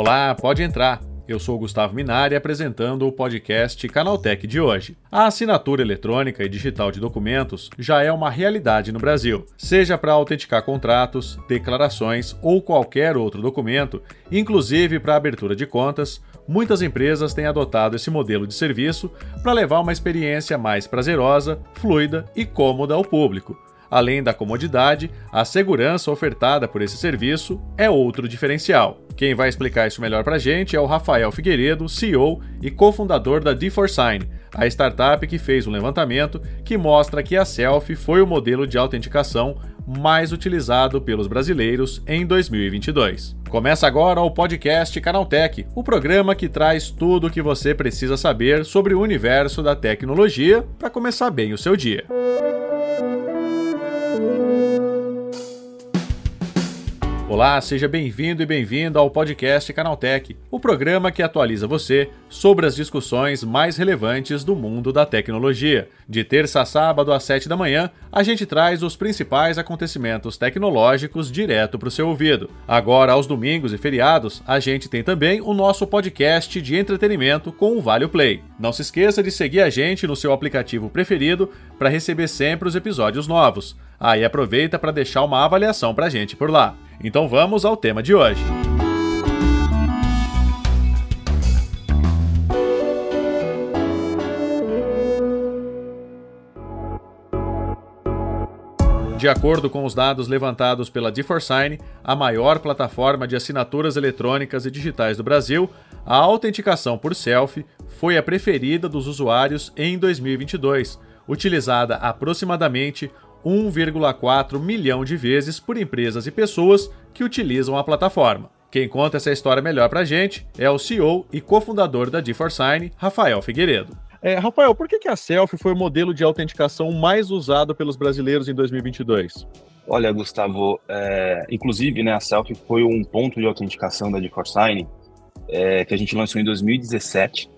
Olá, pode entrar. Eu sou Gustavo Minari apresentando o podcast Canaltech de hoje. A assinatura eletrônica e digital de documentos já é uma realidade no Brasil, seja para autenticar contratos, declarações ou qualquer outro documento, inclusive para abertura de contas. Muitas empresas têm adotado esse modelo de serviço para levar uma experiência mais prazerosa, fluida e cômoda ao público. Além da comodidade, a segurança ofertada por esse serviço é outro diferencial. Quem vai explicar isso melhor para a gente é o Rafael Figueiredo, CEO e cofundador da D4Sign, a startup que fez um levantamento que mostra que a Selfie foi o modelo de autenticação mais utilizado pelos brasileiros em 2022. Começa agora o podcast Canaltech, o programa que traz tudo o que você precisa saber sobre o universo da tecnologia para começar bem o seu dia. Olá, seja bem-vindo e bem-vinda ao podcast Canaltech, o programa que atualiza você sobre as discussões mais relevantes do mundo da tecnologia. De terça a sábado às 7 da manhã, a gente traz os principais acontecimentos tecnológicos direto para o seu ouvido. Agora, aos domingos e feriados, a gente tem também o nosso podcast de entretenimento com o Vale Play. Não se esqueça de seguir a gente no seu aplicativo preferido para receber sempre os episódios novos. Aí aproveita para deixar uma avaliação para gente por lá. Então vamos ao tema de hoje. De acordo com os dados levantados pela D4Sign, a maior plataforma de assinaturas eletrônicas e digitais do Brasil, a autenticação por selfie foi a preferida dos usuários em 2022, utilizada aproximadamente 1,4 milhão de vezes por empresas e pessoas que utilizam a plataforma. Quem conta essa história melhor pra gente é o CEO e cofundador da D4Sign, Rafael Figueiredo. É, Rafael, por que, que a Selfie foi o modelo de autenticação mais usado pelos brasileiros em 2022? Olha, Gustavo, é, inclusive né, a Selfie foi um ponto de autenticação da D4Sign é, que a gente lançou em 2017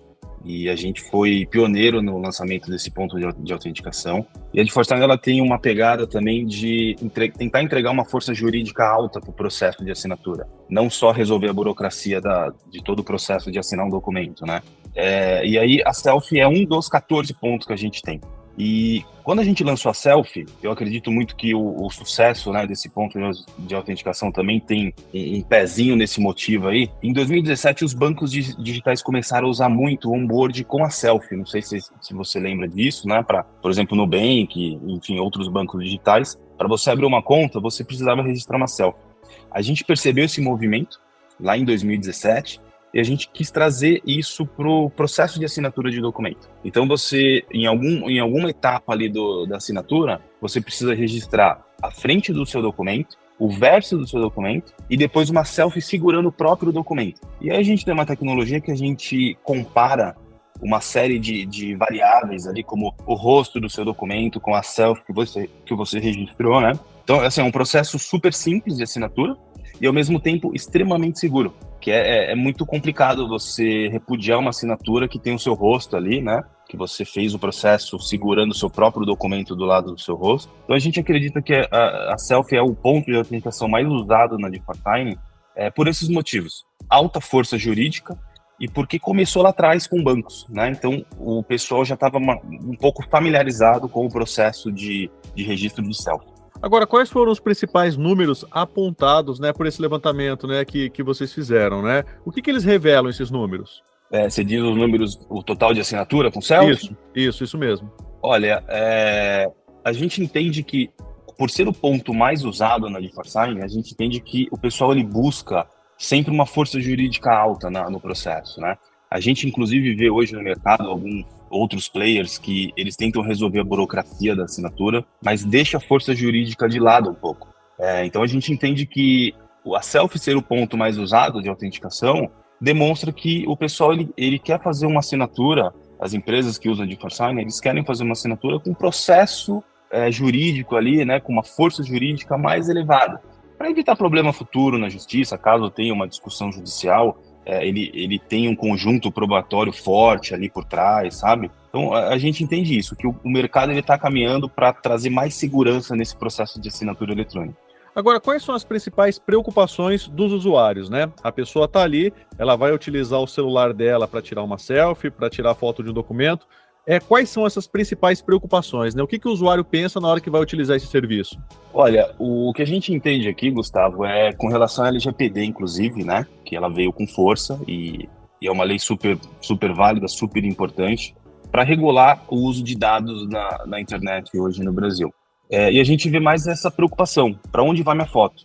e a gente foi pioneiro no lançamento desse ponto de, de autenticação. E a DeForce ela tem uma pegada também de entre, tentar entregar uma força jurídica alta para o processo de assinatura, não só resolver a burocracia da, de todo o processo de assinar um documento, né? É, e aí a Selfie é um dos 14 pontos que a gente tem. E quando a gente lançou a Selfie, eu acredito muito que o, o sucesso né, desse ponto de autenticação também tem um, pezinho nesse motivo aí. Em 2017, os bancos digitais começaram a usar muito o onboard com a Selfie. Não sei se, se você lembra disso, né? Para, por exemplo, Nubank, enfim, outros bancos digitais. Para você abrir uma conta, você precisava registrar uma Selfie. A gente percebeu esse movimento lá em 2017 e a gente quis trazer isso para o processo de assinatura de documento. Então você, em, algum, em alguma etapa ali do, da assinatura, você precisa registrar a frente do seu documento, o verso do seu documento e depois uma selfie segurando o próprio documento. E aí a gente tem uma tecnologia que a gente compara uma série de, de variáveis ali, como o rosto do seu documento com a selfie que você, que você registrou, né? Então, assim, é um processo super simples de assinatura e, ao mesmo tempo, extremamente seguro que é, é, é, muito complicado você repudiar uma assinatura que tem o seu rosto ali, né? Que você fez o processo segurando o seu próprio documento do lado do seu rosto. Então a gente acredita que a, a selfie é o ponto de autenticação mais usado na DeFi é, por esses motivos. Alta força jurídica e porque começou lá atrás com bancos, né? Então o pessoal já estava um pouco familiarizado com o processo de, de registro de selfie. Agora, quais foram os principais números apontados né, por esse levantamento né, que, que vocês fizeram? Né? O que, que eles revelam, esses números? É, você diz os números, o total de assinatura com selfie? Isso, isso, isso mesmo. Olha, é, a gente entende que, por ser o ponto mais usado na DeFi a gente entende que o pessoal ele busca sempre uma força jurídica alta na, no processo, né? A gente, inclusive, vê hoje no mercado alguns outros players que eles tentam resolver a burocracia da assinatura, mas deixa a força jurídica de lado um pouco. É, então a gente entende que a selfie ser o ponto mais usado de autenticação demonstra que o pessoal ele, ele quer fazer uma assinatura, as empresas que usam de Sign, eles querem fazer uma assinatura com um processo é, jurídico ali, né, com uma força jurídica mais elevada, para evitar problema futuro na justiça, caso tenha uma discussão judicial é, ele, ele tem um conjunto probatório forte ali por trás, sabe? Então a, a gente entende isso, que o, o mercado está caminhando para trazer mais segurança nesse processo de assinatura eletrônica. Agora, quais são as principais preocupações dos usuários, né? A pessoa está ali, ela vai utilizar o celular dela para tirar uma selfie, para tirar foto de um documento. É, quais são essas principais preocupações? Né? O que, que o usuário pensa na hora que vai utilizar esse serviço? Olha, o que a gente entende aqui, Gustavo, é com relação à LGPD, inclusive, né? Que ela veio com força e, e é uma lei super, super válida, super importante para regular o uso de dados na, na internet hoje no Brasil. É, e a gente vê mais essa preocupação: para onde vai minha foto?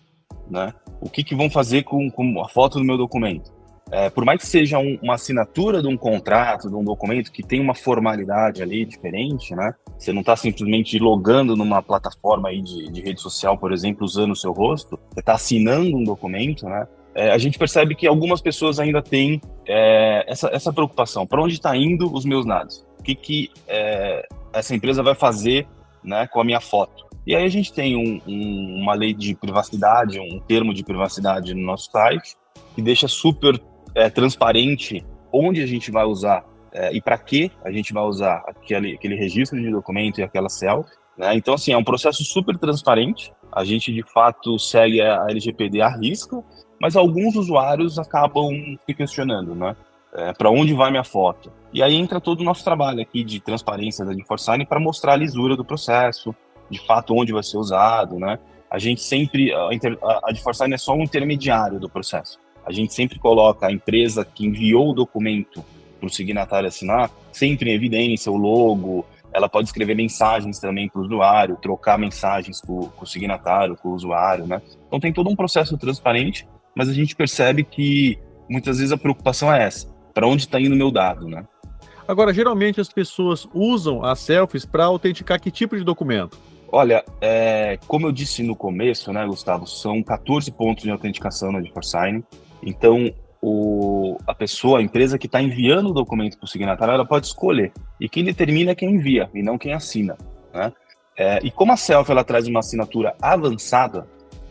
Né? O que, que vão fazer com, com a foto do meu documento? É, por mais que seja um, uma assinatura de um contrato, de um documento que tem uma formalidade ali diferente, né? Você não está simplesmente logando numa plataforma aí de, de, rede social, por exemplo, usando o seu rosto. Você está assinando um documento, né? É, a gente percebe que algumas pessoas ainda têm é, essa, essa preocupação. Para onde está indo os meus dados? O que, que é, essa empresa vai fazer né, com a minha foto. E aí a gente tem um, um, uma lei de privacidade, um termo de privacidade no nosso site, que deixa super é, transparente onde a gente vai usar é, e para que a gente vai usar aquele, aquele registro de documento e aquela selfie. Né? Então, assim, é um processo super transparente. A gente, de fato, segue a LGPD à risca, mas alguns usuários acabam se questionando, né? É, para onde vai minha foto? E aí entra todo o nosso trabalho aqui de transparência da GeForce para mostrar a lisura do processo, de fato onde vai ser usado, né? A gente sempre, a, a GeForce é só um intermediário do processo. A gente sempre coloca a empresa que enviou o documento para o signatário assinar, sempre em evidência, o logo, ela pode escrever mensagens também para o usuário, trocar mensagens com, com o signatário, com o usuário, né? Então tem todo um processo transparente, mas a gente percebe que muitas vezes a preocupação é essa, para onde está indo o meu dado, né? Agora, geralmente as pessoas usam as selfies para autenticar que tipo de documento? Olha, é, como eu disse no começo, né, Gustavo, são 14 pontos de autenticação na GeForce Então, o, a pessoa, a empresa que está enviando o documento para o signatário, ela pode escolher. E quem determina é quem envia e não quem assina. Né? É, e como a selfie ela traz uma assinatura avançada,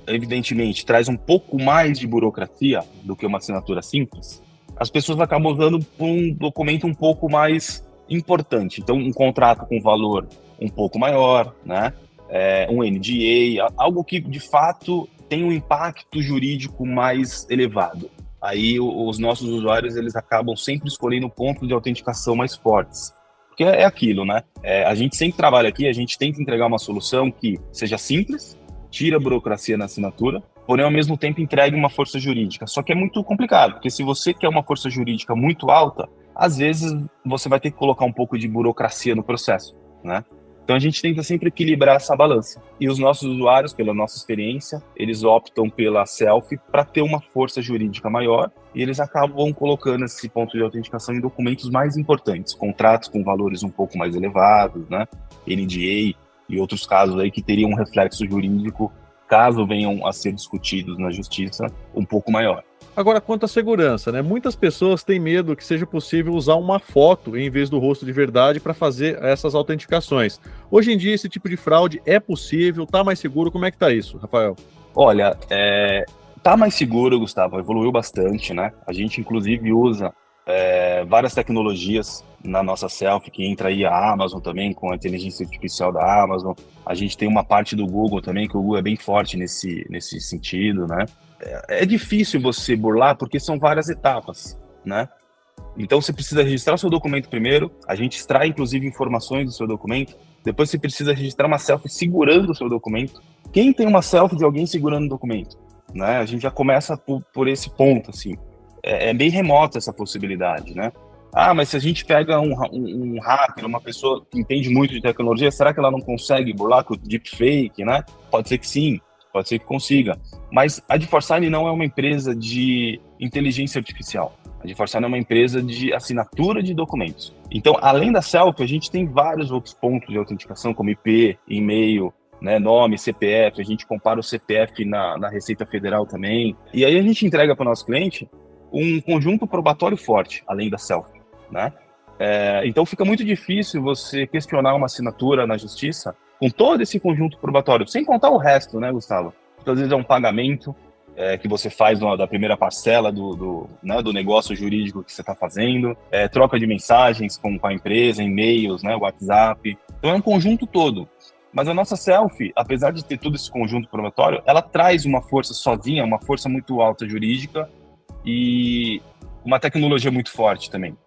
evidentemente traz um pouco mais de burocracia do que uma assinatura simples, as pessoas acabam usando um documento um pouco mais importante. Então, um contrato com valor um pouco maior, né? É, um NDA, algo que de fato tem um impacto jurídico mais elevado. Aí os nossos usuários eles acabam sempre escolhendo pontos de autenticação mais fortes. Porque é aquilo, né? É, a gente sempre trabalha aqui, a gente tenta entregar uma solução que seja simples, tira a burocracia na assinatura, porém ao mesmo tempo entregue uma força jurídica. Só que é muito complicado, porque se você quer uma força jurídica muito alta, às vezes você vai ter que colocar um pouco de burocracia no processo, né? Então a gente tenta sempre equilibrar essa balança. E os nossos usuários, pela nossa experiência, eles optam pela selfie para ter uma força jurídica maior e eles acabam colocando esse ponto de autenticação em documentos mais importantes, contratos com valores um pouco mais elevados, né? NDA e outros casos aí que teriam um reflexo jurídico caso venham a ser discutidos na justiça um pouco maior. Agora, quanto à segurança, né? Muitas pessoas têm medo que seja possível usar uma foto em vez do rosto de verdade para fazer essas autenticações. Hoje em dia, esse tipo de fraude é possível? Tá mais seguro? Como é que tá isso, Rafael? Olha, é, tá mais seguro, Gustavo. Evoluiu bastante, né? A gente, inclusive, usa é, várias tecnologias na nossa selfie, que entra aí a Amazon também, com a inteligência artificial da Amazon. A gente tem uma parte do Google também, que o Google é bem forte nesse, nesse sentido, né? É, é difícil você burlar porque são várias etapas, né? Então você precisa registrar seu documento primeiro, a gente extrai inclusive informações do seu documento, depois você precisa registrar uma selfie segurando o seu documento. Quem tem uma selfie de alguém segurando o documento? Né? A gente já começa por, por esse ponto, assim. É, é bem remota essa possibilidade, né? Ah, mas se a gente pega um, um, um, hacker, uma pessoa que entende muito de tecnologia, será que ela não consegue burlar com deepfake, né? Pode ser que sim, pode ser que consiga. Mas a GeForce não é uma empresa de inteligência artificial. A GeForce é uma empresa de assinatura de documentos. Então, além da selfie, a gente tem vários outros pontos de autenticação, como IP, e-mail, né, nome, CPF, a gente compara o CPF na, na Receita Federal também. E aí a gente entrega para o nosso cliente um conjunto probatório forte, além da selfie né? É, então fica muito difícil você questionar uma assinatura na justiça com todo esse conjunto probatório, sem contar o resto, né, Gustavo? Porque às vezes é um pagamento é, que você faz da primeira parcela do, do, né, do negócio jurídico que você está fazendo, é, troca de mensagens com, com a empresa, e-mails, né, WhatsApp. Então é um conjunto todo. Mas a nossa selfie, apesar de ter todo esse conjunto probatório, ela traz uma força sozinha, uma força muito alta jurídica e uma tecnologia muito forte também.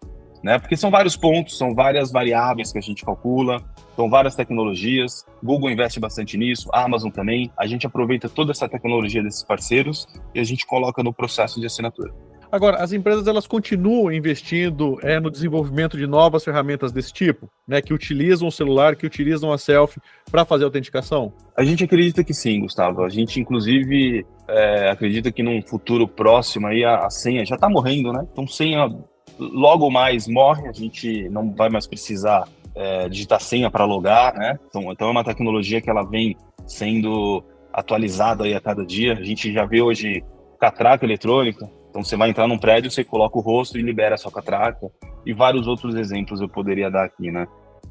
Né? Porque são vários pontos, são várias variáveis que a gente calcula, são várias tecnologias. Google investe bastante nisso, a Amazon também. A gente aproveita toda essa tecnologia desses parceiros e a gente coloca no processo de assinatura. Agora, as empresas elas continuam investindo é, no desenvolvimento de novas ferramentas desse tipo, né, que utilizam o celular, que utilizam a selfie para fazer autenticação? A gente acredita que sim, Gustavo. A gente, inclusive, é, acredita que num futuro próximo aí a, a senha já está morrendo, né? Então, senha logo mais morre, a gente não vai mais precisar é, digitar senha para logar, né? Então, então, é uma tecnologia que ela vem sendo atualizada aí a cada dia. A gente já vê hoje catraca eletrônica, então você vai entrar num prédio, você coloca o rosto e libera a sua catraca. E vários outros exemplos eu poderia dar aqui, né?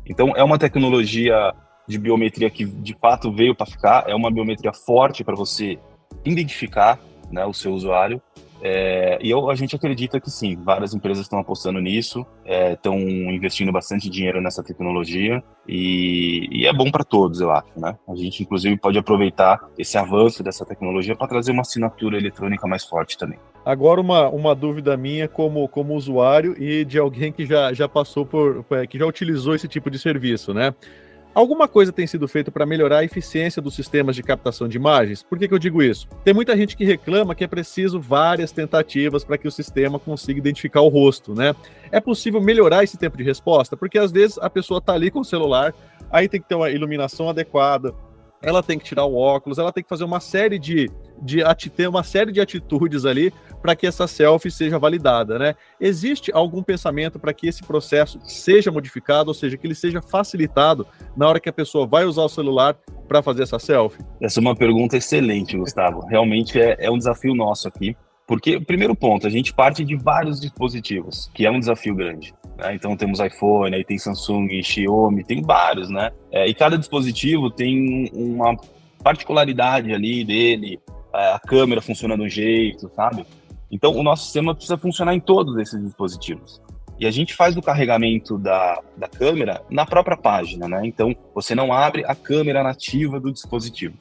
Então é uma tecnologia de biometria que de fato veio para ficar, é uma biometria forte para você identificar né, o seu usuário é, e eu, a gente acredita que sim, várias empresas estão apostando nisso, estão é, investindo bastante dinheiro nessa tecnologia e, e é bom para todos, eu acho. Né? A gente, inclusive, pode aproveitar esse avanço dessa tecnologia para trazer uma assinatura eletrônica mais forte também. Agora, uma, uma dúvida minha como, como usuário e de alguém que já, já passou por, que já utilizou esse tipo de serviço, né? Alguma coisa tem sido feita para melhorar a eficiência dos sistemas de captação de imagens? Por que, que eu digo isso? Tem muita gente que reclama que é preciso várias tentativas para que o sistema consiga identificar o rosto, né? É possível melhorar esse tempo de resposta? Porque às vezes a pessoa está ali com o celular, aí tem que ter uma iluminação adequada, ela tem que tirar o óculos, ela tem que fazer uma série de, de ter uma série de atitudes ali para que essa selfie seja validada, né? Existe algum pensamento para que esse processo seja modificado, ou seja, que ele seja facilitado na hora que a pessoa vai usar o celular para fazer essa selfie? Essa é uma pergunta excelente, Gustavo. Realmente é, é um desafio nosso aqui. Porque, primeiro ponto, a gente parte de vários dispositivos, que é um desafio grande. Né? Então temos iPhone, aí tem Samsung, Xiaomi, tem vários, né? É, e cada dispositivo tem uma particularidade ali dele, é, a câmera funciona de um jeito, sabe? Então o nosso sistema precisa funcionar em todos esses dispositivos. E a gente faz o carregamento da, da câmera na própria página, né? Então você não abre a câmera nativa do dispositivo.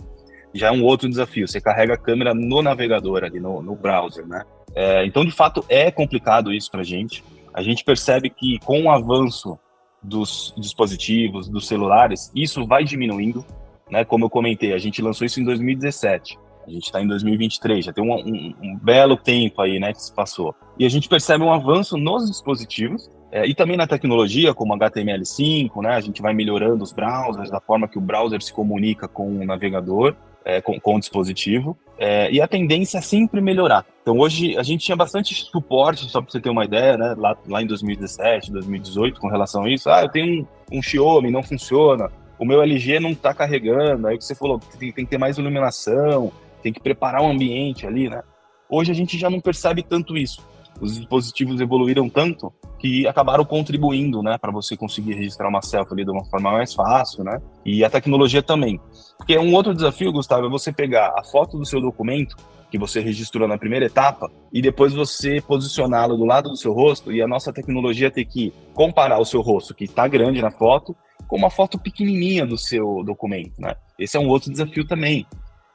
Já é um outro desafio, você carrega a câmera no navegador ali, no, no browser, né? É, então, de fato, é complicado isso para a gente a gente percebe que com o avanço dos dispositivos, dos celulares, isso vai diminuindo, né? Como eu comentei, a gente lançou isso em 2017. A gente está em 2023, já tem um, um, um, belo tempo aí, né, que se passou. E a gente percebe um avanço nos dispositivos é, e também na tecnologia, como HTML5, né? A gente vai melhorando os browsers, da forma que o browser se comunica com o navegador é, com, com, o dispositivo. É, e a tendência é sempre melhorar. Então hoje a gente tinha bastante suporte, só para você ter uma ideia, né? Lá, lá em 2017, 2018, com relação a isso. Ah, eu tenho um, um Xiaomi, não funciona. O meu LG não está carregando. Aí você falou que tem, tem que ter mais iluminação, tem que preparar o ambiente ali, né? Hoje a gente já não percebe tanto isso os dispositivos evoluíram tanto que acabaram contribuindo, né, para você conseguir registrar uma selfie ali de uma forma mais fácil, né? E a tecnologia também. Porque um outro desafio, Gustavo, é você pegar a foto do seu documento que você registrou na primeira etapa e depois você posicioná-lo do lado do seu rosto e a nossa tecnologia ter que comparar o seu rosto, que está grande na foto, com uma foto pequenininha do seu documento, né? Esse é um outro desafio também.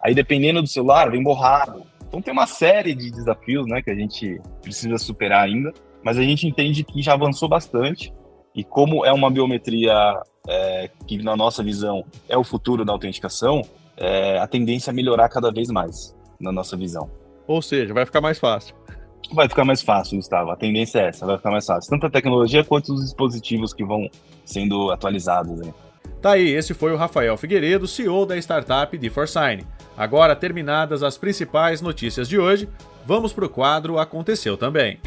Aí, dependendo do celular, vem borrado, então tem uma série de desafios né, que a gente precisa superar ainda, mas a gente entende que já avançou bastante e como é uma biometria é, que, na nossa visão, é o futuro da autenticação, é, a tendência é melhorar cada vez mais, na nossa visão. Ou seja, vai ficar mais fácil. Vai ficar mais fácil, Gustavo. A tendência é essa, vai ficar mais fácil. Tanto a tecnologia quanto os dispositivos que vão sendo atualizados. Né? Tá aí, esse foi o Rafael Figueiredo, CEO da startup D4Sign. Agora, terminadas as principais notícias de hoje, vamos para o quadro Aconteceu Também.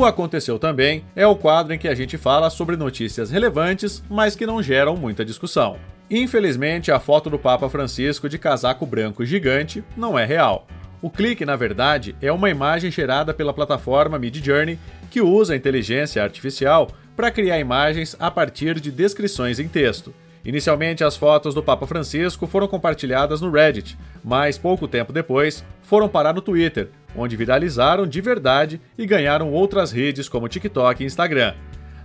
O Aconteceu Também é o quadro em que a gente fala sobre notícias relevantes, mas que não geram muita discussão. Infelizmente, a foto do Papa Francisco de casaco branco gigante não é real. O clique, na verdade, é uma imagem gerada pela plataforma Midjourney, que usa a inteligência artificial para criar imagens a partir de descrições em texto. Inicialmente, as fotos do Papa Francisco foram compartilhadas no Reddit, mas pouco tempo depois foram parar no Twitter, onde viralizaram de verdade e ganharam outras redes como TikTok e Instagram.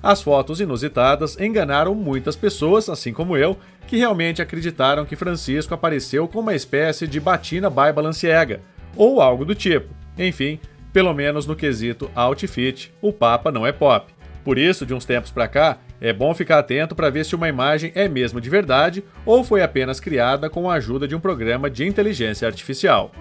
As fotos inusitadas enganaram muitas pessoas, assim como eu, que realmente acreditaram que Francisco apareceu com uma espécie de batina by Balenciaga, ou algo do tipo. Enfim, pelo menos no quesito outfit, o Papa não é pop. Por isso, de uns tempos para cá, é bom ficar atento para ver se uma imagem é mesmo de verdade ou foi apenas criada com a ajuda de um programa de inteligência artificial.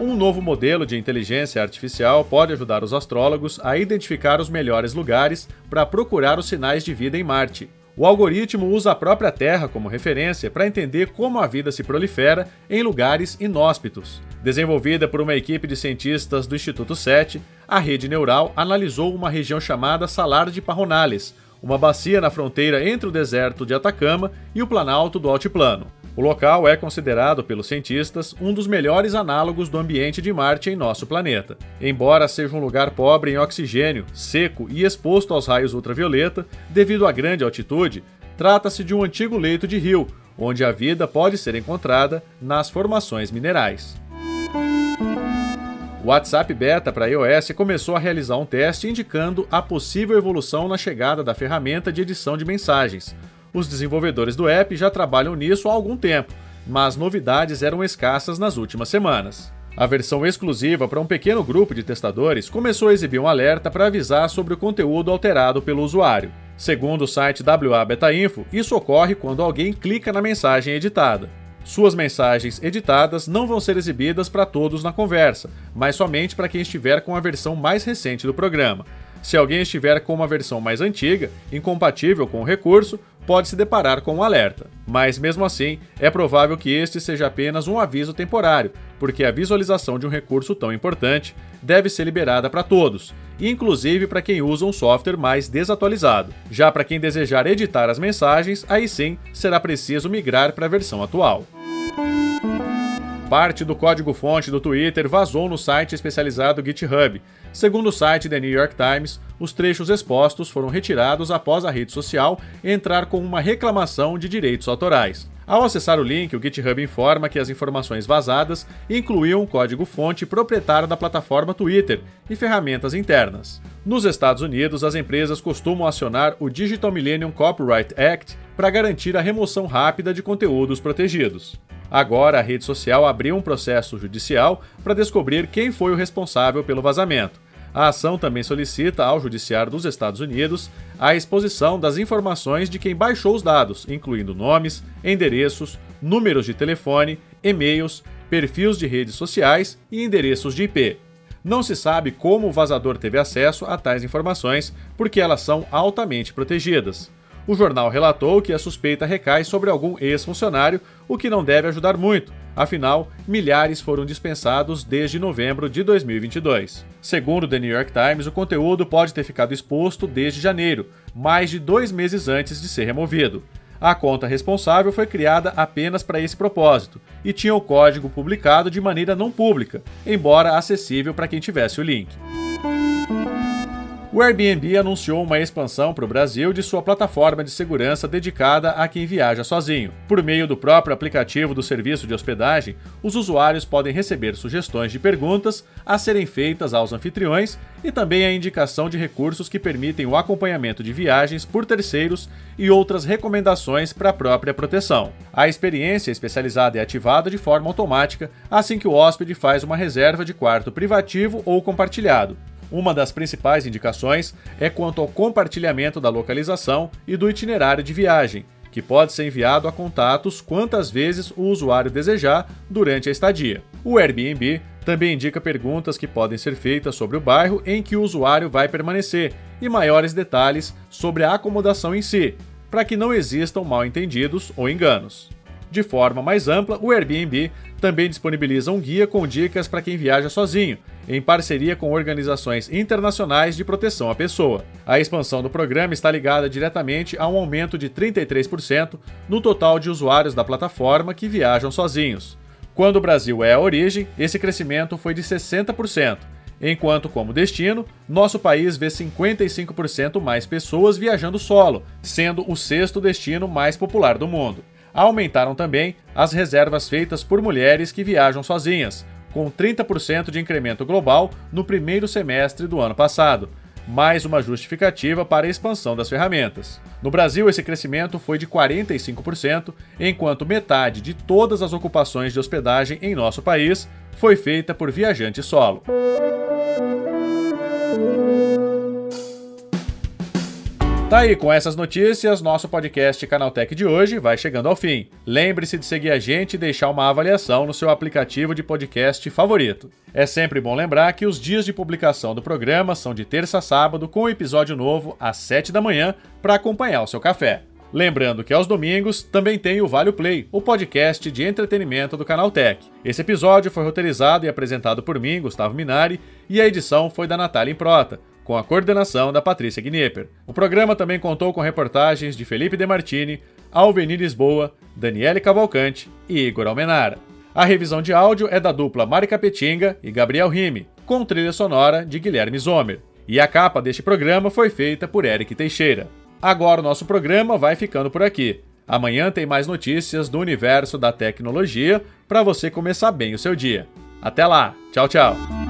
Um novo modelo de inteligência artificial pode ajudar os astrólogos a identificar os melhores lugares para procurar os sinais de vida em Marte. O algoritmo usa a própria Terra como referência para entender como a vida se prolifera em lugares inóspitos. Desenvolvida por uma equipe de cientistas do Instituto SETI, a rede neural analisou uma região chamada Salar de Parronales, uma bacia na fronteira entre o deserto de Atacama e o planalto do Altiplano. O local é considerado pelos cientistas um dos melhores análogos do ambiente de Marte em nosso planeta. Embora seja um lugar pobre em oxigênio, seco e exposto aos raios ultravioleta, devido à grande altitude, trata-se de um antigo leito de rio, onde a vida pode ser encontrada nas formações minerais. O WhatsApp Beta para iOS começou a realizar um teste indicando a possível evolução na chegada da ferramenta de edição de mensagens, os desenvolvedores do app já trabalham nisso há algum tempo, mas novidades eram escassas nas últimas semanas. A versão exclusiva para um pequeno grupo de testadores começou a exibir um alerta para avisar sobre o conteúdo alterado pelo usuário. Segundo o site WA Beta Info, isso ocorre quando alguém clica na mensagem editada. Suas mensagens editadas não vão ser exibidas para todos na conversa, mas somente para quem estiver com a versão mais recente do programa. Se alguém estiver com uma versão mais antiga, incompatível com o recurso, pode se deparar com um alerta. Mas mesmo assim, é provável que este seja apenas um aviso temporário, porque a visualização de um recurso tão importante deve ser liberada para todos, inclusive para quem usa um software mais desatualizado. Já para quem desejar editar as mensagens, aí sim será preciso migrar para a versão atual. Parte do código-fonte do Twitter vazou no site especializado GitHub. Segundo o site The New York Times, os trechos expostos foram retirados após a rede social entrar com uma reclamação de direitos autorais. Ao acessar o link, o GitHub informa que as informações vazadas incluíam o código-fonte proprietário da plataforma Twitter e ferramentas internas. Nos Estados Unidos, as empresas costumam acionar o Digital Millennium Copyright Act para garantir a remoção rápida de conteúdos protegidos. Agora, a rede social abriu um processo judicial para descobrir quem foi o responsável pelo vazamento. A ação também solicita ao Judiciário dos Estados Unidos a exposição das informações de quem baixou os dados, incluindo nomes, endereços, números de telefone, e-mails, perfis de redes sociais e endereços de IP. Não se sabe como o vazador teve acesso a tais informações, porque elas são altamente protegidas. O jornal relatou que a suspeita recai sobre algum ex-funcionário, o que não deve ajudar muito, afinal, milhares foram dispensados desde novembro de 2022. Segundo The New York Times, o conteúdo pode ter ficado exposto desde janeiro, mais de dois meses antes de ser removido. A conta responsável foi criada apenas para esse propósito e tinha o código publicado de maneira não pública, embora acessível para quem tivesse o link. O Airbnb anunciou uma expansão para o Brasil de sua plataforma de segurança dedicada a quem viaja sozinho. Por meio do próprio aplicativo do serviço de hospedagem, os usuários podem receber sugestões de perguntas a serem feitas aos anfitriões e também a indicação de recursos que permitem o acompanhamento de viagens por terceiros e outras recomendações para a própria proteção. A experiência especializada é ativada de forma automática assim que o hóspede faz uma reserva de quarto privativo ou compartilhado. Uma das principais indicações é quanto ao compartilhamento da localização e do itinerário de viagem, que pode ser enviado a contatos quantas vezes o usuário desejar durante a estadia. O Airbnb também indica perguntas que podem ser feitas sobre o bairro em que o usuário vai permanecer e maiores detalhes sobre a acomodação em si, para que não existam mal-entendidos ou enganos. De forma mais ampla, o Airbnb também disponibiliza um guia com dicas para quem viaja sozinho, em parceria com organizações internacionais de proteção à pessoa. A expansão do programa está ligada diretamente a um aumento de 33% no total de usuários da plataforma que viajam sozinhos. Quando o Brasil é a origem, esse crescimento foi de 60%, enquanto, como destino, nosso país vê 55% mais pessoas viajando solo, sendo o sexto destino mais popular do mundo. Aumentaram também as reservas feitas por mulheres que viajam sozinhas, com 30% de incremento global no primeiro semestre do ano passado, mais uma justificativa para a expansão das ferramentas. No Brasil, esse crescimento foi de 45%, enquanto metade de todas as ocupações de hospedagem em nosso país foi feita por viajante solo. Tá aí, com essas notícias, nosso podcast Canaltech de hoje vai chegando ao fim. Lembre-se de seguir a gente e deixar uma avaliação no seu aplicativo de podcast favorito. É sempre bom lembrar que os dias de publicação do programa são de terça a sábado, com episódio novo às 7 da manhã para acompanhar o seu café. Lembrando que aos domingos também tem o Vale Play, o podcast de entretenimento do Canal Tech. Esse episódio foi roteirizado e apresentado por mim, Gustavo Minari, e a edição foi da Natália Improta com a coordenação da Patrícia Gnipper. O programa também contou com reportagens de Felipe Demartini, Alveni Lisboa, Daniele Cavalcante e Igor Almenara. A revisão de áudio é da dupla Mari Capetinga e Gabriel Rime, com trilha sonora de Guilherme Zomer. E a capa deste programa foi feita por Eric Teixeira. Agora o nosso programa vai ficando por aqui. Amanhã tem mais notícias do universo da tecnologia para você começar bem o seu dia. Até lá, tchau, tchau.